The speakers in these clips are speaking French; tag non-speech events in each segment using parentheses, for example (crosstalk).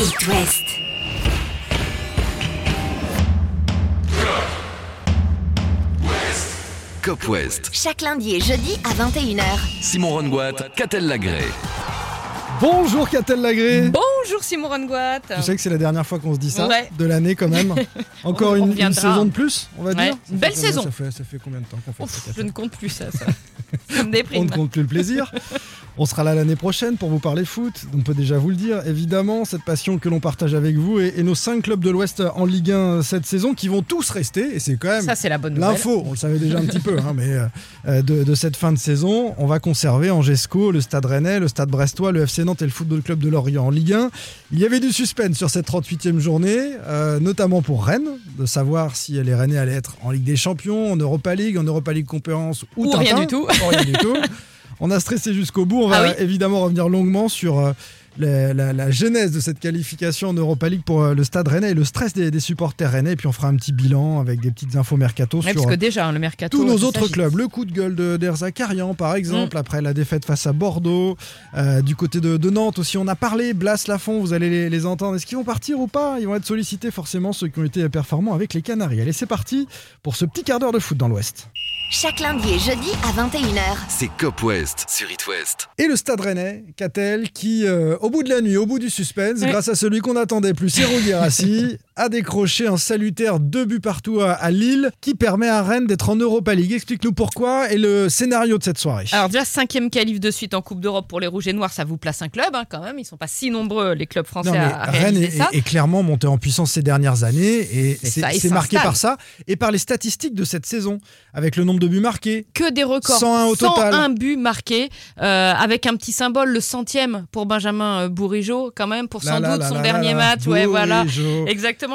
It West. Cop West. Chaque lundi et jeudi à 21h. Simon Rongoat, Catel Lagré. Bonjour Catel Lagré Bonjour Simon Rongoat. Tu sais que c'est la dernière fois qu'on se dit ça Ouais. de l'année quand même. (laughs) Encore On- on une, saison de plus, on va Ouais. dire. Une belle combien- saison. Ça fait, ça fait combien de temps qu'on fait Ouf, ça je ne compte plus ça. ça. Ça me (laughs) On déprime. ne compte plus le plaisir. On sera là l'année prochaine pour vous parler foot. On peut déjà vous le dire, évidemment, cette passion que l'on partage avec vous et, et nos cinq clubs de l'Ouest en Ligue 1 cette saison qui vont tous rester. Et c'est quand même Ça, c'est la bonne. L'info, on le savait déjà un petit peu, hein, mais euh, euh, de, de cette fin de saison, on va conserver Angesco, le Stade Rennais, le Stade Brestois, le FC Nantes et le Football Club de Lorient en Ligue 1. Il y avait du suspense sur cette 38e journée, euh, notamment pour Rennes, de savoir si les Rennais allaient être en Ligue des Champions, en Europa League, en Europa League Conférence ou, Ou rien du tout. Ou rien du tout. (laughs) On a stressé jusqu'au bout. On va Ah oui. évidemment revenir longuement sur euh, la, la- la genèse de cette qualification en Europa League pour euh, le Stade Rennais et le stress des, des supporters rennais. Et puis on fera un petit bilan avec des petites infos mercato Ouais, sur parce euh, que déjà, hein, le mercato. tous nos autres clubs. Le coup de gueule de d'Erza Karian, par exemple, Mm. après la défaite face à Bordeaux. Euh, du côté de, de Nantes aussi, on a parlé. Blas Lafont, vous allez les, les entendre. Est-ce qu'ils vont partir ou pas? Ils vont être sollicités forcément, ceux qui ont été performants avec les Canaries. Allez, c'est parti pour ce petit quart d'heure de foot dans l'Ouest. Chaque lundi et jeudi à 21h. C'est Cop West sur It West. Et le Stade Rennais, Catel, qui, euh, au bout de la nuit, au bout du suspense, Ouais. grâce à celui qu'on attendait plus, Serou Guirassi, a décroché un salutaire deux buts partout à, à Lille, qui permet à Rennes d'être en Europa League. Explique-nous pourquoi et le scénario de cette soirée. Alors déjà, cinquième qualif de suite en Coupe d'Europe pour les Rouges et Noirs, ça vous place un club hein, quand même. Ils sont pas si nombreux, les clubs français, Non, mais à, à Rennes est, ça. est- est clairement monté en puissance ces dernières années et C'est marqué par ça et par les statistiques de cette saison avec le nombre de buts marqués. que des records. 101 au total. 101 buts marqués, euh, avec un petit symbole, le centième pour Benjamin euh, Bourigeaud, quand même, pour sans là, doute là, son là, dernier match. Ouais, voilà. Bourigeaud.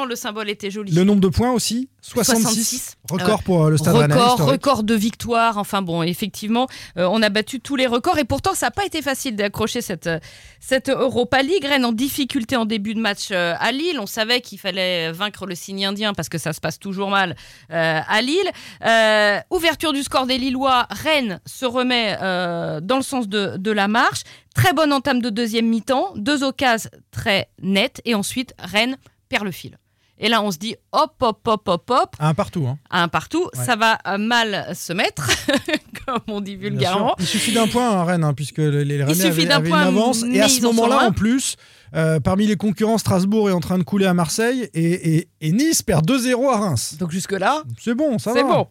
Le symbole était joli. Le nombre de points aussi 66. 66. Record pour euh, le Stade Rennais. record, historique. record de victoires. Enfin bon, effectivement, euh, on a battu tous les records et pourtant ça n'a pas été facile d'accrocher cette, euh, cette Europa League. Rennes en difficulté en début de match euh, à Lille. On savait qu'il fallait vaincre le signe indien parce que ça se passe toujours mal euh, à Lille. Ouverture du score des Lillois. Rennes se remet dans le sens de, de la marche. Très bonne entame de deuxième mi-temps. Deux occasions très nettes et ensuite Rennes perd le fil. Et là, on se dit hop, hop, hop, hop, hop Un partout. hein. un partout, Ouais. ça va euh, mal se mettre, (laughs) comme on dit vulgairement. Il suffit d'un point à Rennes, hein, puisque les les suffit avaient, d'un avaient point, une avance. Et à ce moment-là, en plus, euh, parmi les concurrents, Strasbourg est en train de couler à Marseille et, et- et Nice perd 2-0 à Reims. Donc jusque-là, C'est bon, ça va. c'est bon.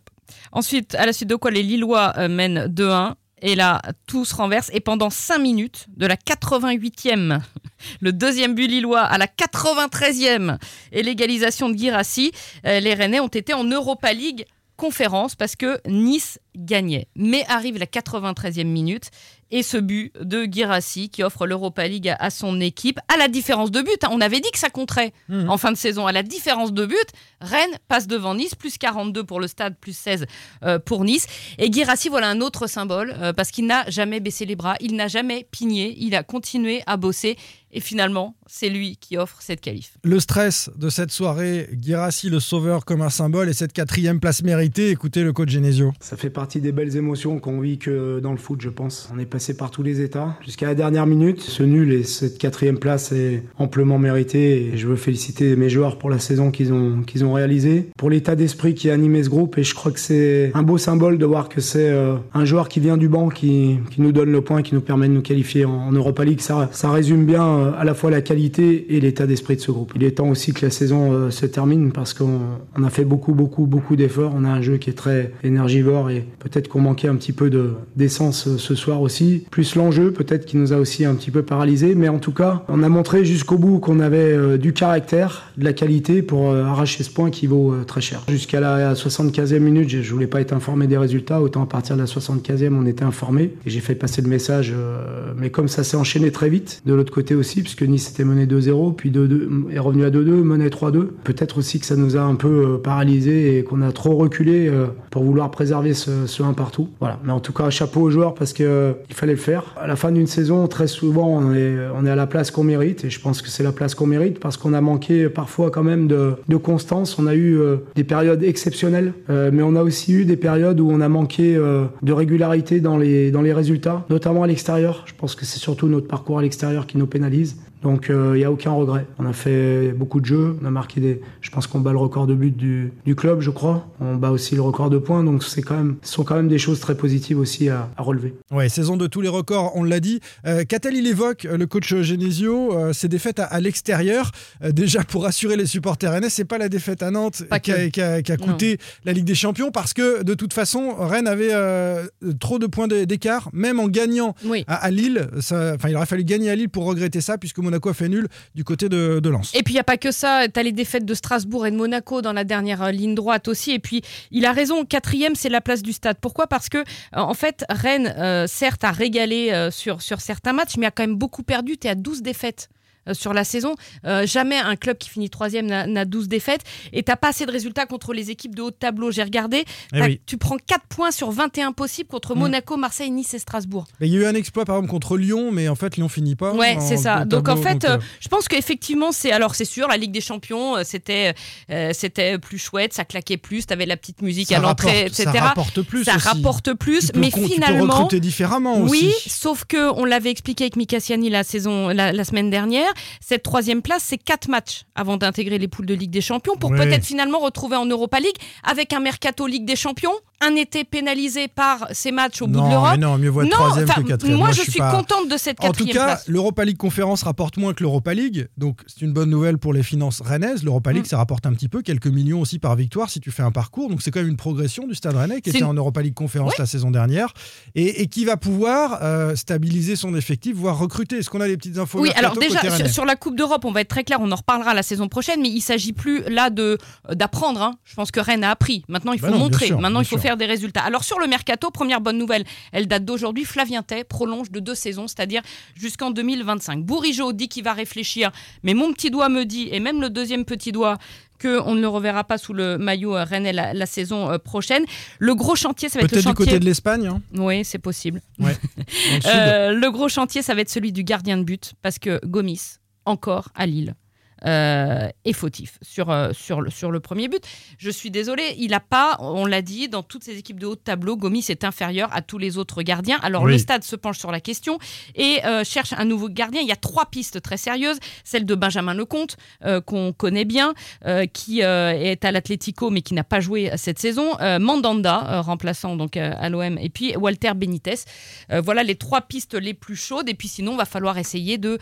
Ensuite, à la suite de quoi les Lillois euh, mènent 2-1. Et là, tout se renverse. Et pendant 5 minutes, de la 88e, (laughs) le deuxième but lillois à la 93e et l'égalisation de Girassi, euh, les Rennais ont été en Europa League conférence parce que Nice gagnait. Mais arrive la 93e minute et ce but de Girassi qui offre l'Europa League à, son équipe, à la différence de but. hein. On avait dit que ça compterait Mhm. en fin de saison. À la différence de but, Rennes passe devant Nice, plus 42 pour le stade, plus 16 euh, pour Nice. Et Girassi, voilà un autre symbole, euh, parce qu'il n'a jamais baissé les bras, il n'a jamais pigné, il a continué à bosser. Et finalement, c'est lui qui offre cette qualif. Le stress de cette soirée, Guirassi le sauveur comme un symbole et cette quatrième place méritée, écoutez le coach Genesio. Ça fait partie des belles émotions qu'on vit que dans le foot, je pense. On est passé par tous les états jusqu'à la dernière minute. Ce nul et cette quatrième place est amplement méritée et je veux féliciter mes joueurs pour la saison qu'ils ont, qu'ils ont réalisée, pour l'état d'esprit qui a animé ce groupe et je crois que c'est un beau symbole de voir que c'est euh, un joueur qui vient du banc qui, qui nous donne le point, qui nous permet de nous qualifier en, Europa League. Ça, ça résume bien euh, à la fois la qualité et l'état d'esprit de ce groupe. Il est temps aussi que la saison euh, se termine parce qu'on on a fait beaucoup, beaucoup, beaucoup d'efforts. On a un jeu qui est très énergivore et peut-être qu'on manquait un petit peu de d'essence euh, ce soir aussi. Plus l'enjeu, peut-être qui nous a aussi un petit peu paralysé. Mais en tout cas, on a montré jusqu'au bout qu'on avait euh, du caractère, de la qualité pour euh, arracher ce point qui vaut très cher. Jusqu'à la 75e minute, je, je voulais pas être informé des résultats. Autant à partir de la 75e, on était informé. Et j'ai fait passer le message. mais comme ça s'est enchaîné très vite, de l'autre côté aussi, puisque Nice était mené 2-0, puis 2-2, est revenu à 2-2, mené 3-2. Peut-être aussi que ça nous a un peu paralysé et qu'on a trop reculé pour vouloir préserver ce, ce 1 partout. Voilà. Mais en tout cas, chapeau aux joueurs parce que euh, fallait le faire. À la fin d'une saison, très souvent, on est, on est à la place qu'on mérite et je pense que c'est la place qu'on mérite parce qu'on a manqué parfois quand même de, de constance. On a eu euh, des périodes exceptionnelles, euh, mais on a aussi eu des périodes où on a manqué de régularité dans les, dans les résultats, notamment à l'extérieur. Je pense que c'est surtout notre parcours à l'extérieur qui nous pénalise Donc il n'y a aucun regret. On a fait beaucoup de jeux, on a marqué des. Je pense qu'on bat le record de buts du, du, club, je crois. On bat aussi le record de points, donc c'est quand même, ce sont quand même des choses très positives aussi à, à relever. Ouais, saison de tous les records, on l'a dit. Euh, Qu'a-t-elle il évoque le coach Genesio euh, ses défaites à, à l'extérieur. Euh, déjà pour assurer les supporters Rennes, c'est pas la défaite à Nantes qui a, coûté non. la Ligue des Champions parce que de toute façon Rennes avait euh, trop de points d'écart, même en gagnant oui. à, à, Lille. Ça, il aurait fallu gagner à Lille pour regretter ça puisque Monaco fait nul du côté de, de Lens. Et puis il n'y a pas que ça, tu as les défaites de Strasbourg et de Monaco dans la dernière euh, ligne droite aussi. Et puis il a raison, quatrième c'est la place du stade. Pourquoi? Parce que en fait Rennes euh, certes a régalé euh, sur, sur certains matchs mais a quand même beaucoup perdu, tu es à 12 défaites euh, sur la saison. Euh, jamais un club qui finit troisième n'a 12 défaites. Et t'as pas assez de résultats contre les équipes de haut de tableau. J'ai regardé. Eh oui. Tu prends 4 points sur 21 possibles contre mmh. Monaco, Marseille, Nice et Strasbourg. Il y a eu un exploit par exemple contre Lyon, mais en fait Lyon finit pas. Ouais, c'est ça. Tableau, donc en fait, donc, euh... je pense qu'effectivement, c'est alors c'est sûr, la Ligue des Champions, c'était euh, c'était plus chouette, ça claquait plus. T'avais la petite musique ça à l'entrée, etc. Ça rapporte plus. Ça aussi. rapporte plus, mais finalement, tu peux différemment aussi. Oui, sauf que on l'avait expliqué avec Mika Siani la saison la, la semaine dernière. Cette troisième place, c'est quatre matchs avant d'intégrer les poules de Ligue des Champions pour Ouais. peut-être finalement retrouver en Europa League avec un mercato Ligue des Champions, un été pénalisé par ces matchs au bout de l'Europe. non, mieux vaut être troisième que quatrième. Moi, Moi, je suis suis pas- contente de cette En tout quatrième cas, l'Europa League Conférence rapporte moins que l'Europa League, donc c'est une bonne nouvelle pour les finances rennaises. L'Europa League, Mm. ça rapporte un petit peu, quelques millions aussi par victoire si tu fais un parcours. Donc c'est quand même une progression du Stade Rennais qui était une- en Europa League Conférence la saison dernière et, et qui va pouvoir euh, stabiliser son effectif, voire recruter. Est-ce qu'on a des petites infos Oui, alors déjà sur, la Coupe d'Europe, on va être très clair, on en reparlera la saison prochaine, mais il s'agit plus là de euh, d'apprendre. hein. Je pense que Rennes a appris. Maintenant, il faut Bah non, bien montrer. sûr, Maintenant, il faut sûr. Faire des résultats. Alors sur le mercato, première bonne nouvelle, elle date d'aujourd'hui. Flavien Tay prolonge de deux saisons, c'est-à-dire jusqu'en 2025. Bourigeau dit qu'il va réfléchir, mais mon petit doigt me dit, et même le deuxième petit doigt, qu'on ne le reverra pas sous le maillot euh, rennais la, la saison euh, prochaine. Le gros chantier, ça va être le du côté de l'Espagne. hein. Oui, c'est possible. Ouais. (laughs) Le. Euh, le gros chantier, ça va être celui du gardien de but, parce que Gomis, encore à Lille, euh, est fautif sur, euh, sur, le, sur le premier but. Je suis désolée, il n'a pas, on l'a dit, dans toutes ces équipes de haut de tableau, Gomis est inférieur à tous les autres gardiens. Alors Oui. le stade se penche sur la question et euh, cherche un nouveau gardien. Il y a trois pistes très sérieuses. Celle de Benjamin Lecomte, euh, qu'on connaît bien, qui est à l'Atlético mais qui n'a pas joué cette saison. Mandanda, remplaçant donc à l'OM, et puis Walter Benitez. Voilà les trois pistes les plus chaudes. Et puis sinon, va falloir essayer de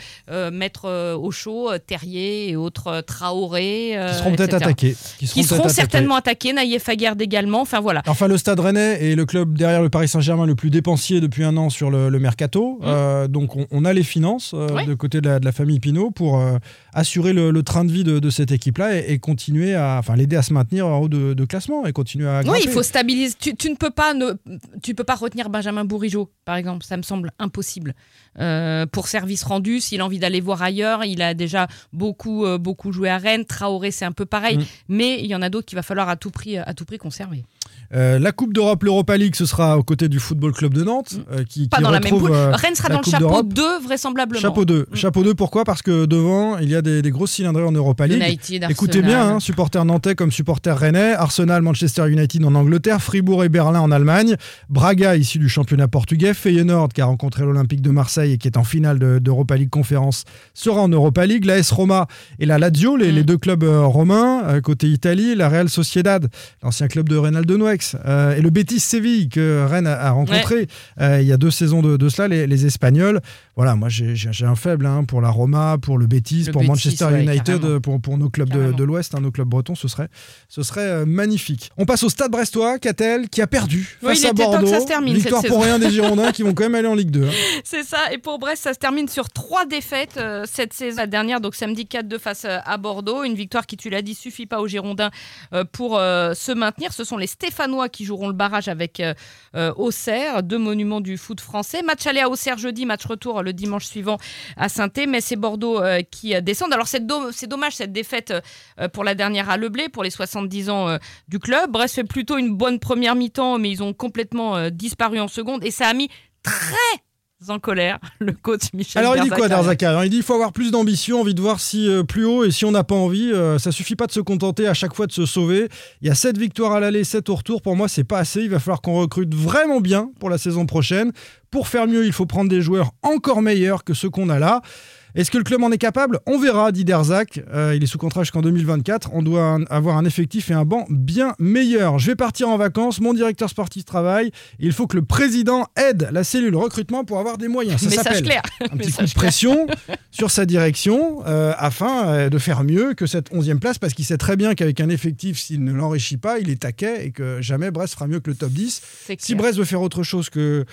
mettre au chaud Terrier et autres euh, Traoré. euh, Qui seront peut-être attaqués. Qui seront, Qui seront peut-être attaqués. certainement attaqués. Naïef Aguerd également. Enfin voilà. Enfin, le Stade Rennais est le club derrière le Paris Saint-Germain le plus dépensier depuis un an sur le, le mercato. Euh, donc, on, on a les finances euh, Mmh. De côté de la, de la famille Pinault pour euh, assurer le, le train de vie de, de cette équipe-là et, et continuer à, enfin, l'aider à se maintenir en haut de, de classement et continuer à. Oui, il faut stabiliser. Tu, tu ne peux pas ne, tu peux pas retenir Benjamin Bourigeau, par exemple. Ça me semble impossible. Pour service rendu, s'il a envie d'aller voir ailleurs, il a déjà beaucoup, euh, beaucoup joué à Rennes. Traoré, c'est un peu pareil. Mm. Mais il y en a d'autres qu'il va falloir à tout prix, à tout prix conserver. Euh, la Coupe d'Europe, l'Europa League, ce sera aux côtés du Football Club de Nantes, euh, qui, Mm. Pas qui dans la même poule. euh, Rennes sera dans le chapeau d'Europe. 2, vraisemblablement. Chapeau 2. Mm. Chapeau 2, pourquoi? Parce que devant, il y a des, des grosses cylindrées en Europa League. United, Écoutez bien, hein, supporters nantais comme supporters rennais, Arsenal, Manchester United en Angleterre, Fribourg et Berlin en Allemagne, Braga issu du championnat portugais, Feyenoord qui a rencontré l'Olympique de Marseille et qui est en finale de- d'Europa League Conférence sera en Europa League, la S Roma et la Lazio, les, Mm. les deux clubs euh, romains, euh, côté Italie, la Real Sociedad, l'ancien club de Reynaldo Nuex, euh, et le Betis Séville que Rennes a, a rencontré il y a deux saisons de, de cela, les, les Espagnols. Voilà, moi j'ai un faible hein, pour la Roma, pour le Betis, Le pour Betis, Manchester ouais, United, pour, pour nos clubs de, Carrément. de l'Ouest, hein, nos clubs bretons, ce serait, ce serait magnifique. On passe au Stade Brestois, Catel, qui a perdu Oui, face à Bordeaux. ça se termine, Victoire cette pour saison. rien des Girondins qui vont quand même aller en Ligue 2. hein. (laughs) C'est ça. Et pour Brest, ça se termine sur trois défaites euh, cette saison. La dernière, donc samedi 4-2 face euh, à Bordeaux. Une victoire qui, tu l'as dit, suffit pas aux Girondins euh, pour euh, se maintenir. Ce sont les Stéphanois qui joueront le barrage avec Auxerre, deux monuments du foot français. Match aller à Auxerre jeudi, match retour le dimanche suivant à saint mais c'est Bordeaux qui descendent. Alors c'est do- c'est dommage cette défaite pour la dernière à Leblé, pour les 70 ans du club. Brest fait plutôt une bonne première mi-temps, mais ils ont complètement disparu en seconde et ça a mis très en colère le coach Michel Alors il dit quoi. Derzakarian Il dit il faut avoir plus d'ambition, envie de voir si euh, plus haut et si on n'a pas envie, euh, ça suffit pas de se contenter à chaque fois de se sauver. Il y a 7 victoires à l'aller, 7 au retour. Pour moi, c'est pas assez. Il va falloir qu'on recrute vraiment bien pour la saison prochaine. Pour faire mieux, il faut prendre des joueurs encore meilleurs que ceux qu'on a là. Est-ce que le club en est capable? On verra, dit Derzac. Euh, il est sous contrat jusqu'en 2024. On doit un- avoir un effectif et un banc bien meilleur. Je vais partir en vacances. Mon directeur sportif travaille. Il faut que le président aide la cellule recrutement pour avoir des moyens. Ça s'appelle clair. un petit coup de pression sur sa direction euh, afin euh, de faire mieux que cette 11e place parce qu'il sait très bien qu'avec un effectif, s'il ne l'enrichit pas, il est taquet et que jamais Brest fera mieux que le top 10. C'est Si. Brest veut faire autre chose que,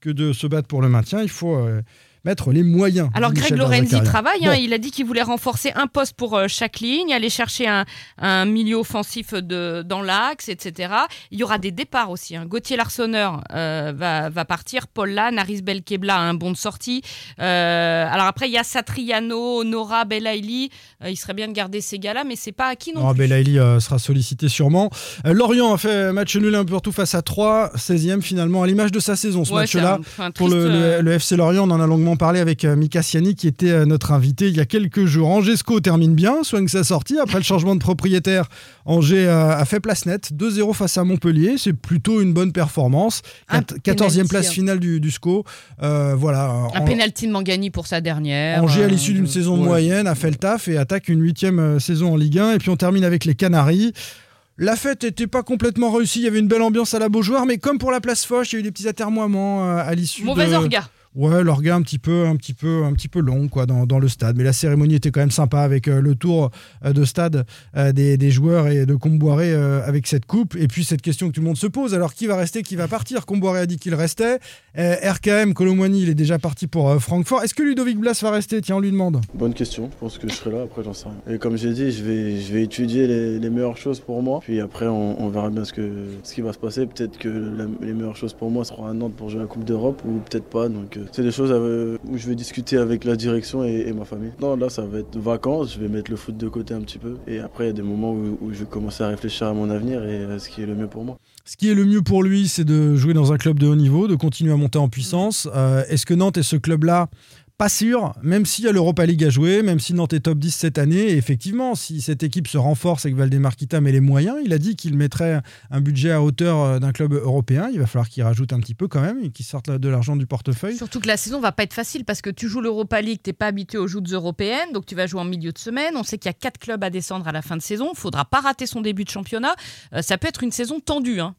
que de se battre pour le maintien, il faut euh, mettre les moyens. Alors Greg Lorenzi travaille, hein, il a dit qu'il voulait renforcer un poste pour euh, chaque ligne, aller chercher un, un milieu offensif de, dans l'axe, etc. Il y aura des départs aussi. hein. Gauthier Larsonneur euh, va, va partir, Paul Lann, Aris Belkebla a un bon de sortie. Euh, alors après, il y a Satriano, Nora, Belaïli. Euh, il serait bien de garder ces gars-là, mais c'est pas acquis non Non, plus. Belaïli euh, sera sollicité sûrement. Lorient a fait match nul un peu partout face à 3, 16e finalement, à l'image de sa saison ce Ouais, match-là. Pour triste, le, le- le FC Lorient, on en a longuement parlé avec euh, Mika Siani qui était euh, notre invité il y a quelques jours. Angesco termine bien, soigne sa sortie. Après le changement de propriétaire, Angers euh, a fait place nette. 2-0 face à Montpellier, c'est plutôt une bonne performance. Un Quat- 14e penalty, place hein. finale du, du SCO. Euh, voilà. Un En- pénalty de Mangani pour sa dernière. Angers, à l'issue d'une saison ouais. moyenne, a fait le taf et attaque une huitième euh, saison en Ligue 1. Et puis on termine avec les Canaries. La fête n'était pas complètement réussie. Il y avait une belle ambiance à la Beaujoire, mais comme pour la place Foch, il y a eu des petits atermoiements à l'issue. Mauvais de... orga. Ouais, l'orga un petit peu, un petit peu, un petit peu long quoi dans, le stade. Mais la cérémonie était quand même sympa avec euh, le tour euh, de stade euh, des, joueurs et de Comboiré avec cette coupe. Et puis cette question que tout le monde se pose. Alors qui va rester, qui va partir? Comboiré a dit qu'il restait. RKM, Colomwani, il est déjà parti pour Francfort. Est-ce que Ludovic Blas va rester? Tiens, on lui demande. Bonne question, je pense que je serai là, après j'en sais rien. Et comme j'ai dit, je vais, je vais étudier les, meilleures choses pour moi, puis après on, verra bien ce, que, ce qui va se passer. Peut-être que les meilleures choses pour moi seront à Nantes pour jouer la Coupe d'Europe, ou peut-être pas. Donc c'est des choses euh, où je vais discuter avec la direction et, ma famille. Non, là ça va être vacances, je vais mettre le foot de côté un petit peu. Et après il y a des moments où, où je vais commencer à réfléchir à mon avenir et à ce qui est le mieux pour moi. Ce qui est le mieux pour lui, c'est de jouer dans un club de haut niveau, de continuer à monter en puissance. Euh, Est-ce que Nantes est ce club-là Pas sûr, même s'il y a l'Europa League à jouer, même si Nantes est top 10 cette année. Effectivement, si cette équipe se renforce et que Valdemar Kita met les moyens, il a dit qu'il mettrait un budget à hauteur euh, d'un club européen. Il va falloir qu'il rajoute un petit peu quand même et qu'il sorte de l'argent du portefeuille. Surtout que la saison va pas être facile parce que tu joues l'Europa League, t'es pas habitué aux joutes européennes, donc tu vas jouer en milieu de semaine. On sait qu'il y a quatre clubs à descendre à la fin de saison. Faudra pas rater son début de championnat. Euh, ça peut être une saison tendue. Hein.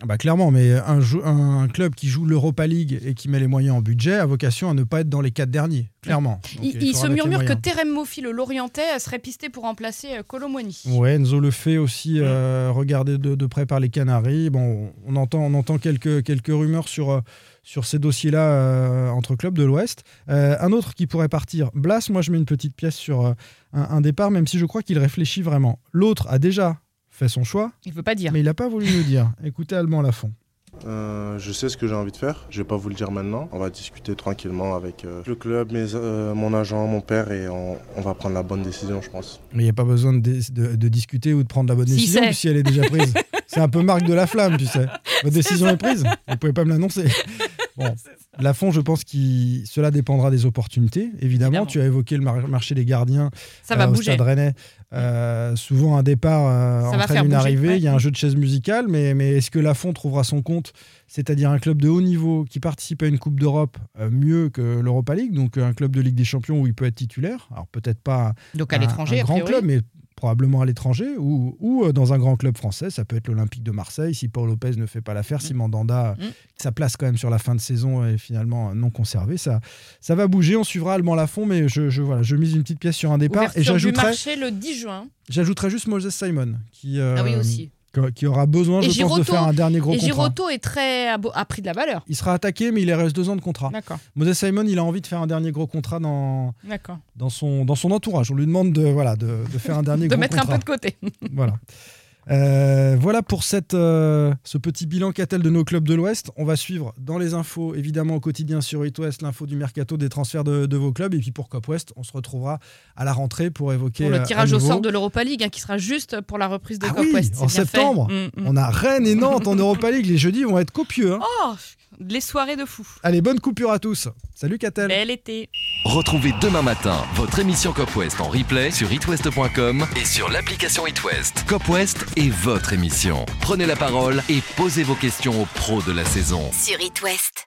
Ah bah clairement, mais un, club qui joue l'Europa League et qui met les moyens en budget a vocation à ne pas être dans les quatre derniers, clairement. Donc, il se murmure que. Terem Moffi, le Lorientais, euh, serait pisté pour remplacer euh, Colomwani. Ouais, Enzo le fait aussi euh, regarder de, de près par les Canaries. Bon, on entend, on entend quelques, quelques rumeurs sur, sur ces dossiers-là euh, entre clubs de l'Ouest. Euh, un autre qui pourrait partir, Blas, moi je mets une petite pièce sur un, un départ, même si je crois qu'il réfléchit vraiment. L'autre a déjà fait son choix, Il veut pas dire. mais il n'a pas voulu nous dire. (laughs) Écoutez Allemand à la fond. Euh, je sais ce que j'ai envie de faire. Je vais pas vous le dire maintenant. On va discuter tranquillement avec euh, le club, mes, euh, mon agent, mon père et on, on va prendre la bonne décision, je pense. Mais il n'y a pas besoin de, de- de discuter ou de prendre la bonne Si, décision si elle est déjà prise. (laughs) c'est un peu marque de la flamme, tu sais. Votre décision est prise. Vous pouvez pas me l'annoncer. (laughs) Bon. (laughs) Lafont, je pense que cela dépendra des opportunités. Évidemment, Évidemment. tu as évoqué le mar- marché des gardiens Ça va euh, au bouger. Stade Rennais. Euh, souvent, un départ euh, entraîne une arrivée. ouais. Il y a un jeu de chaise musicale, mais, mais est-ce que Lafont trouvera son compte C'est-à-dire un club de haut niveau qui participe à une Coupe d'Europe mieux que l'Europa League, donc un club de Ligue des Champions où il peut être titulaire? Alors peut-être pas Donc à un- grand priori. club, mais probablement à l'étranger ou, ou euh, dans un grand club français. Ça peut être l'Olympique de Marseille si Paul Lopez ne fait pas l'affaire, si Mandanda, Mm. sa place quand même sur la fin de saison est finalement non conservée. Ça, ça va bouger, on suivra Allemand Lafont, mais je, je, voilà, je mise une petite pièce sur un départ et Ouverture j'ajouterai, le 10 juin. j'ajouterai juste Moses Simon qui, euh, ah oui, aussi. Qui- aura besoin, Et je pense, de faire un dernier gros Et contrat. Giroto est très a, pris de la valeur. Il sera attaqué, mais il reste deux ans de contrat. D'accord, Moses Simon, il a envie de faire un dernier gros contrat dans, son, dans son entourage. On lui demande de, voilà, de, de faire un dernier De gros mettre contrat. un peu de côté. Voilà. Euh, voilà pour cette, euh, ce petit bilan qu'a-t-elle de nos clubs de l'Ouest. On va suivre dans les infos, évidemment au quotidien sur It West, l'info du mercato des transferts de, de vos clubs. Et puis pour Cop West, on se retrouvera à la rentrée pour évoquer. Pour euh, le à tirage au sort de l'Europa League, hein, qui sera juste pour la reprise de Ah Cop oui, West. en septembre. Mm, mm. On a Rennes et Nantes en Europa League. Les jeudis vont être copieux. hein. Oh, les soirées de fou. Allez, bonne coupure à tous. Salut Catel. Bel été. Retrouvez demain matin votre émission Cop West en replay sur itwest.com et sur l'application itwest. Cop West est votre émission. Prenez la parole et posez vos questions aux pros de la saison. Sur It West.